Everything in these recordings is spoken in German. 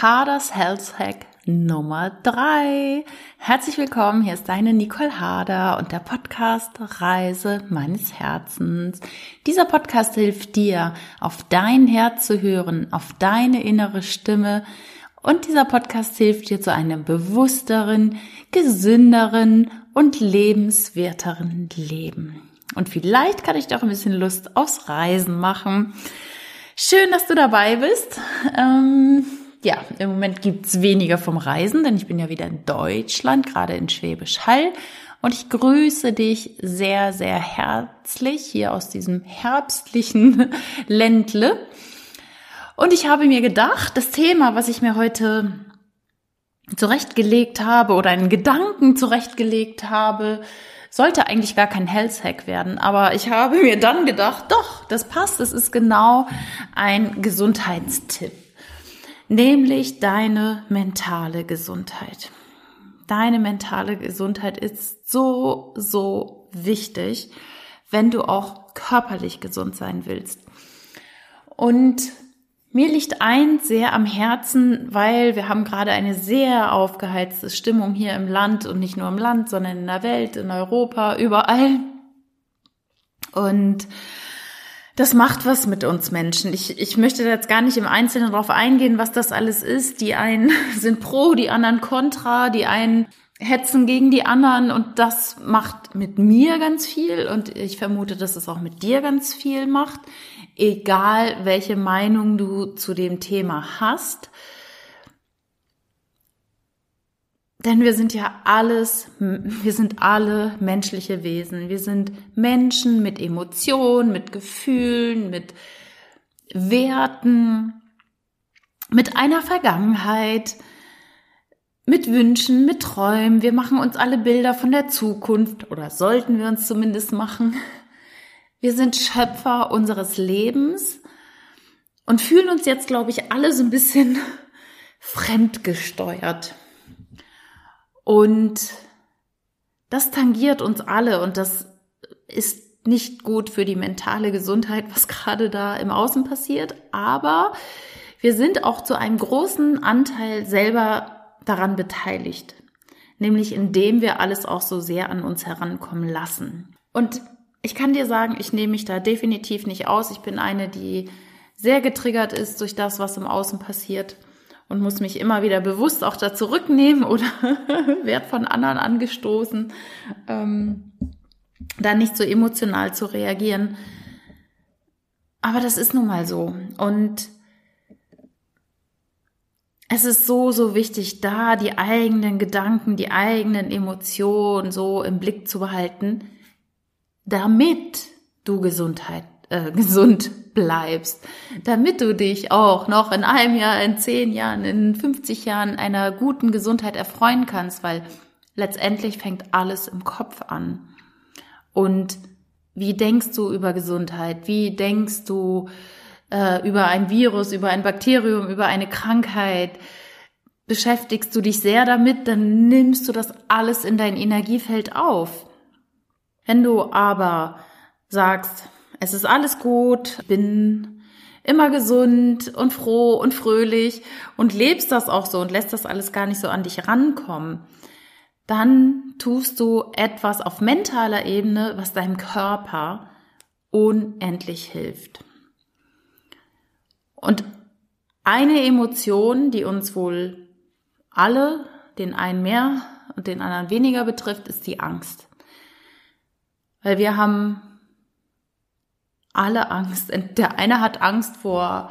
Harders Health Hack Nummer drei. Herzlich willkommen, hier ist deine Nicole Harder und der Podcast Reise meines Herzens. Dieser Podcast hilft dir, auf dein Herz zu hören, auf deine innere Stimme und dieser Podcast hilft dir zu einem bewussteren, gesünderen und lebenswerteren Leben. Und vielleicht kann ich auch ein bisschen Lust aufs Reisen machen. Schön, dass du dabei bist. Ähm, ja, im Moment gibt's weniger vom Reisen, denn ich bin ja wieder in Deutschland, gerade in Schwäbisch Hall. Und ich grüße dich sehr, sehr herzlich hier aus diesem herbstlichen Ländle. Und ich habe mir gedacht, das Thema, was ich mir heute zurechtgelegt habe oder einen Gedanken zurechtgelegt habe, sollte eigentlich gar kein Health Hack werden. Aber ich habe mir dann gedacht, doch, das passt. Das ist genau ein Gesundheitstipp. Nämlich deine mentale Gesundheit. Deine mentale Gesundheit ist so, so wichtig, wenn du auch körperlich gesund sein willst. Und mir liegt eins sehr am Herzen, weil wir haben gerade eine sehr aufgeheizte Stimmung hier im Land und nicht nur im Land, sondern in der Welt, in Europa, überall. Und das macht was mit uns Menschen. Ich, ich möchte jetzt gar nicht im Einzelnen darauf eingehen, was das alles ist. Die einen sind pro, die anderen kontra, die einen hetzen gegen die anderen und das macht mit mir ganz viel und ich vermute, dass es auch mit dir ganz viel macht egal welche Meinung du zu dem Thema hast. Denn wir sind ja alles, wir sind alle menschliche Wesen. Wir sind Menschen mit Emotionen, mit Gefühlen, mit Werten, mit einer Vergangenheit, mit Wünschen, mit Träumen. Wir machen uns alle Bilder von der Zukunft oder sollten wir uns zumindest machen. Wir sind Schöpfer unseres Lebens und fühlen uns jetzt, glaube ich, alle so ein bisschen fremdgesteuert. Und das tangiert uns alle und das ist nicht gut für die mentale Gesundheit, was gerade da im Außen passiert. Aber wir sind auch zu einem großen Anteil selber daran beteiligt. Nämlich indem wir alles auch so sehr an uns herankommen lassen. Und ich kann dir sagen, ich nehme mich da definitiv nicht aus. Ich bin eine, die sehr getriggert ist durch das, was im Außen passiert und muss mich immer wieder bewusst auch da zurücknehmen oder werd von anderen angestoßen, ähm, da nicht so emotional zu reagieren. Aber das ist nun mal so. Und es ist so, so wichtig, da die eigenen Gedanken, die eigenen Emotionen so im Blick zu behalten damit du Gesundheit, äh, gesund bleibst, damit du dich auch noch in einem Jahr, in zehn Jahren, in 50 Jahren einer guten Gesundheit erfreuen kannst, weil letztendlich fängt alles im Kopf an. Und wie denkst du über Gesundheit? Wie denkst du äh, über ein Virus, über ein Bakterium, über eine Krankheit? Beschäftigst du dich sehr damit, dann nimmst du das alles in dein Energiefeld auf. Wenn du aber sagst, es ist alles gut, bin immer gesund und froh und fröhlich und lebst das auch so und lässt das alles gar nicht so an dich rankommen, dann tust du etwas auf mentaler Ebene, was deinem Körper unendlich hilft. Und eine Emotion, die uns wohl alle, den einen mehr und den anderen weniger betrifft, ist die Angst. Weil wir haben alle Angst. Der eine hat Angst vor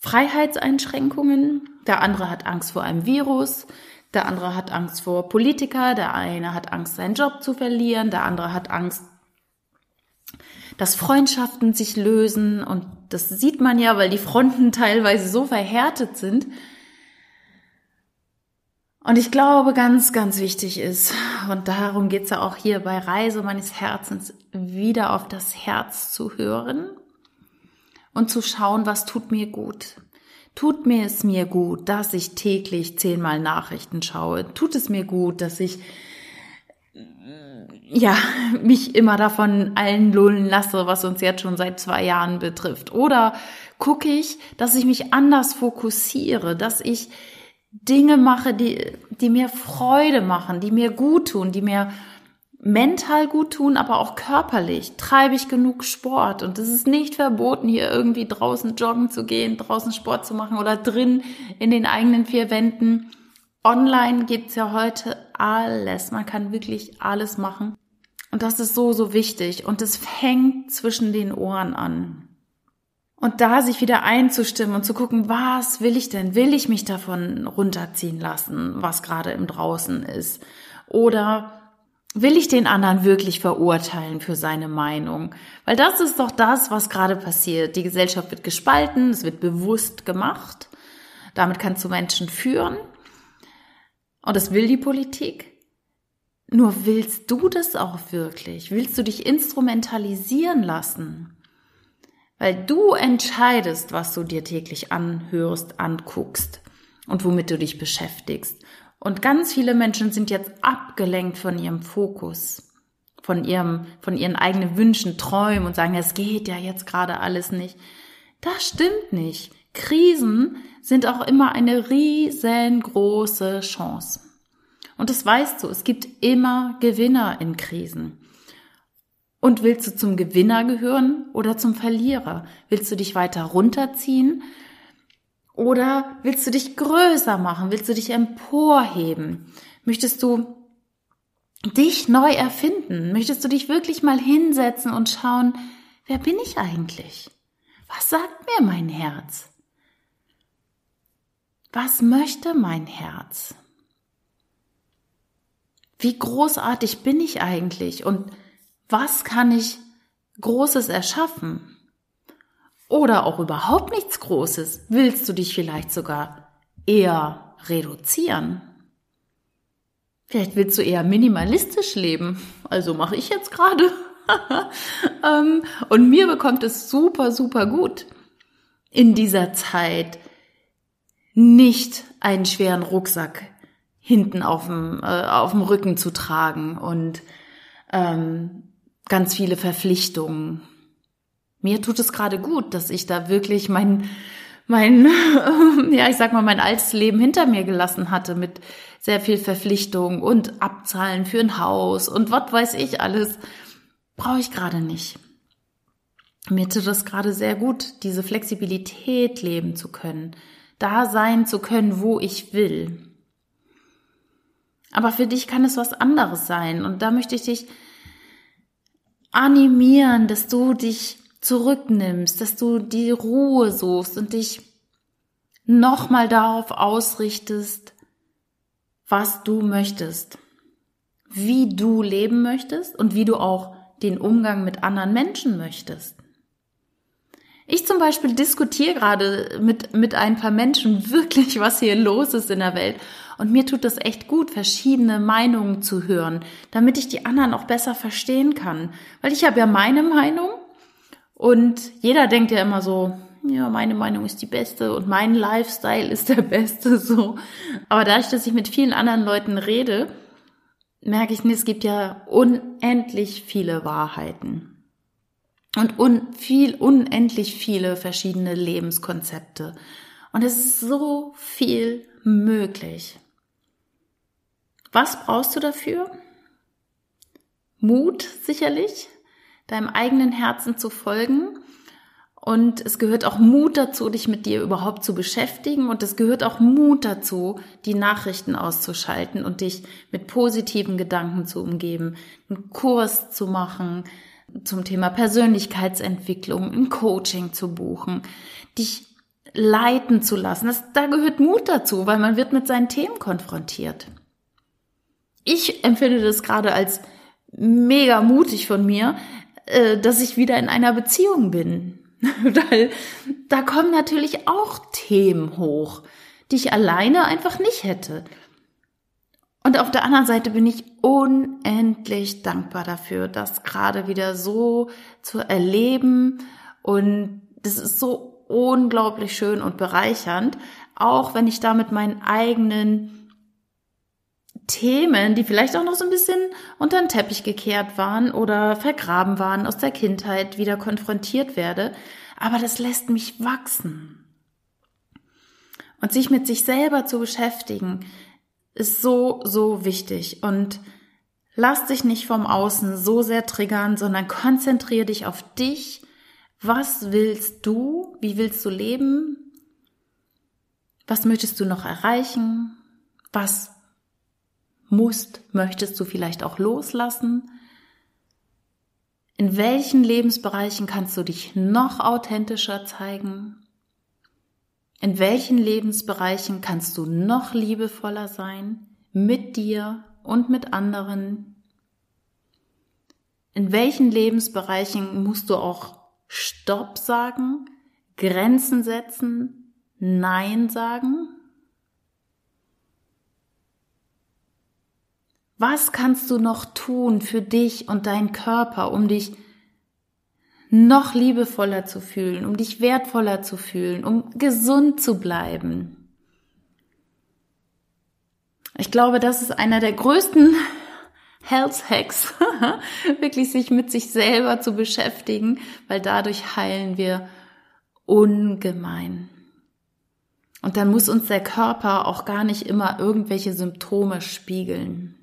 Freiheitseinschränkungen, der andere hat Angst vor einem Virus, der andere hat Angst vor Politiker, der eine hat Angst, seinen Job zu verlieren, der andere hat Angst, dass Freundschaften sich lösen. Und das sieht man ja, weil die Fronten teilweise so verhärtet sind, und ich glaube, ganz, ganz wichtig ist, und darum geht's ja auch hier bei Reise meines Herzens, wieder auf das Herz zu hören und zu schauen, was tut mir gut. Tut mir es mir gut, dass ich täglich zehnmal Nachrichten schaue? Tut es mir gut, dass ich ja, mich immer davon allen lullen lasse, was uns jetzt schon seit zwei Jahren betrifft. Oder gucke ich, dass ich mich anders fokussiere, dass ich Dinge mache, die, die mir Freude machen, die mir gut tun, die mir mental gut tun, aber auch körperlich. Treibe ich genug Sport? Und es ist nicht verboten, hier irgendwie draußen joggen zu gehen, draußen Sport zu machen oder drin in den eigenen vier Wänden. Online gibt's ja heute alles. Man kann wirklich alles machen. Und das ist so, so wichtig. Und es fängt zwischen den Ohren an. Und da sich wieder einzustimmen und zu gucken, was will ich denn? Will ich mich davon runterziehen lassen, was gerade im Draußen ist? Oder will ich den anderen wirklich verurteilen für seine Meinung? Weil das ist doch das, was gerade passiert. Die Gesellschaft wird gespalten, es wird bewusst gemacht. Damit kannst du Menschen führen. Und das will die Politik. Nur willst du das auch wirklich? Willst du dich instrumentalisieren lassen? Weil du entscheidest, was du dir täglich anhörst, anguckst und womit du dich beschäftigst. Und ganz viele Menschen sind jetzt abgelenkt von ihrem Fokus, von ihrem, von ihren eigenen Wünschen, Träumen und sagen, es geht ja jetzt gerade alles nicht. Das stimmt nicht. Krisen sind auch immer eine riesengroße Chance. Und das weißt du, es gibt immer Gewinner in Krisen. Und willst du zum Gewinner gehören oder zum Verlierer? Willst du dich weiter runterziehen oder willst du dich größer machen? Willst du dich emporheben? Möchtest du dich neu erfinden? Möchtest du dich wirklich mal hinsetzen und schauen, wer bin ich eigentlich? Was sagt mir mein Herz? Was möchte mein Herz? Wie großartig bin ich eigentlich? Und was kann ich Großes erschaffen? Oder auch überhaupt nichts Großes? Willst du dich vielleicht sogar eher reduzieren? Vielleicht willst du eher minimalistisch leben. Also mache ich jetzt gerade. Ähm, und mir bekommt es super, super gut in dieser Zeit nicht einen schweren Rucksack hinten auf dem, äh, auf dem Rücken zu tragen und ähm, ganz viele Verpflichtungen. Mir tut es gerade gut, dass ich da wirklich mein, mein, ja, ich sag mal, mein altes Leben hinter mir gelassen hatte mit sehr viel Verpflichtung und Abzahlen für ein Haus und was weiß ich alles. Brauche ich gerade nicht. Mir tut es gerade sehr gut, diese Flexibilität leben zu können, da sein zu können, wo ich will. Aber für dich kann es was anderes sein und da möchte ich dich animieren, dass du dich zurücknimmst, dass du die Ruhe suchst und dich nochmal darauf ausrichtest, was du möchtest, wie du leben möchtest und wie du auch den Umgang mit anderen Menschen möchtest. Ich zum Beispiel diskutiere gerade mit, mit ein paar Menschen wirklich, was hier los ist in der Welt. Und mir tut es echt gut, verschiedene Meinungen zu hören, damit ich die anderen auch besser verstehen kann. Weil ich habe ja meine Meinung und jeder denkt ja immer so, ja, meine Meinung ist die beste und mein Lifestyle ist der beste, so. Aber dadurch, dass ich mit vielen anderen Leuten rede, merke ich, es gibt ja unendlich viele Wahrheiten und un viel, unendlich viele verschiedene Lebenskonzepte. Und es ist so viel möglich. Was brauchst du dafür? Mut sicherlich, deinem eigenen Herzen zu folgen. Und es gehört auch Mut dazu, dich mit dir überhaupt zu beschäftigen. Und es gehört auch Mut dazu, die Nachrichten auszuschalten und dich mit positiven Gedanken zu umgeben, einen Kurs zu machen, zum Thema Persönlichkeitsentwicklung, ein Coaching zu buchen, dich leiten zu lassen. Das, da gehört Mut dazu, weil man wird mit seinen Themen konfrontiert. Ich empfinde das gerade als mega mutig von mir, äh, dass ich wieder in einer Beziehung bin. weil da kommen natürlich auch Themen hoch, die ich alleine einfach nicht hätte. Und auf der anderen Seite bin ich unendlich dankbar dafür, das gerade wieder so zu erleben. Und das ist so unglaublich schön und bereichernd, auch wenn ich damit meinen eigenen Themen, die vielleicht auch noch so ein bisschen unter den Teppich gekehrt waren oder vergraben waren aus der Kindheit, wieder konfrontiert werde. Aber das lässt mich wachsen. Und sich mit sich selber zu beschäftigen, ist so, so wichtig. Und lass dich nicht vom Außen so sehr triggern, sondern konzentriere dich auf dich. Was willst du? Wie willst du leben? Was möchtest du noch erreichen? Was musst, möchtest du vielleicht auch loslassen? In welchen Lebensbereichen kannst du dich noch authentischer zeigen? In welchen Lebensbereichen kannst du noch liebevoller sein mit dir und mit anderen? In welchen Lebensbereichen musst du auch Stopp sagen, Grenzen setzen, Nein sagen? Was kannst du noch tun für dich und deinen Körper, um dich noch liebevoller zu fühlen, um dich wertvoller zu fühlen, um gesund zu bleiben? Ich glaube, das ist einer der größten Health Hacks, wirklich sich mit sich selber zu beschäftigen, weil dadurch heilen wir ungemein. Und dann muss uns der Körper auch gar nicht immer irgendwelche Symptome spiegeln.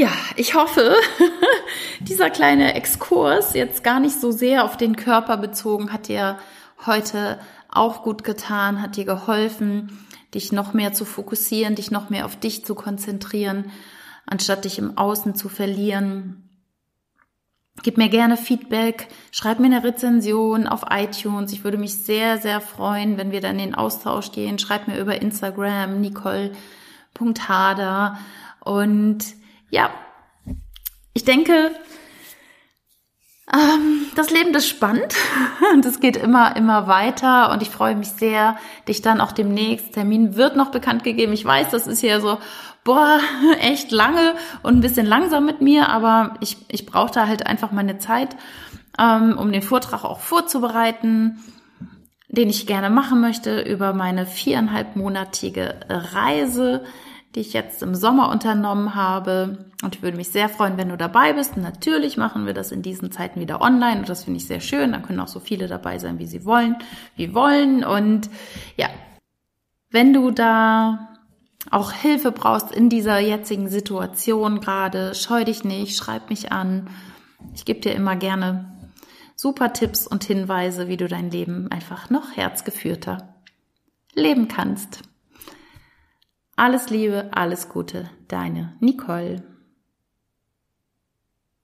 Ja, ich hoffe, dieser kleine Exkurs jetzt gar nicht so sehr auf den Körper bezogen, hat dir heute auch gut getan, hat dir geholfen, dich noch mehr zu fokussieren, dich noch mehr auf dich zu konzentrieren, anstatt dich im Außen zu verlieren. Gib mir gerne Feedback, schreib mir eine Rezension auf iTunes. Ich würde mich sehr, sehr freuen, wenn wir dann in den Austausch gehen. Schreib mir über Instagram, nicole.hader und ja, ich denke, ähm, das Leben ist spannend. Und es geht immer, immer weiter. Und ich freue mich sehr, dich dann auch demnächst, Termin. Wird noch bekannt gegeben. Ich weiß, das ist hier so, boah, echt lange und ein bisschen langsam mit mir, aber ich, ich brauche da halt einfach meine Zeit, ähm, um den Vortrag auch vorzubereiten, den ich gerne machen möchte über meine viereinhalbmonatige Reise die ich jetzt im Sommer unternommen habe. Und ich würde mich sehr freuen, wenn du dabei bist. Natürlich machen wir das in diesen Zeiten wieder online. Und das finde ich sehr schön. Da können auch so viele dabei sein, wie sie wollen, wie wollen. Und ja, wenn du da auch Hilfe brauchst in dieser jetzigen Situation gerade, scheu dich nicht, schreib mich an. Ich gebe dir immer gerne super Tipps und Hinweise, wie du dein Leben einfach noch herzgeführter leben kannst. Alles Liebe, alles Gute, deine Nicole.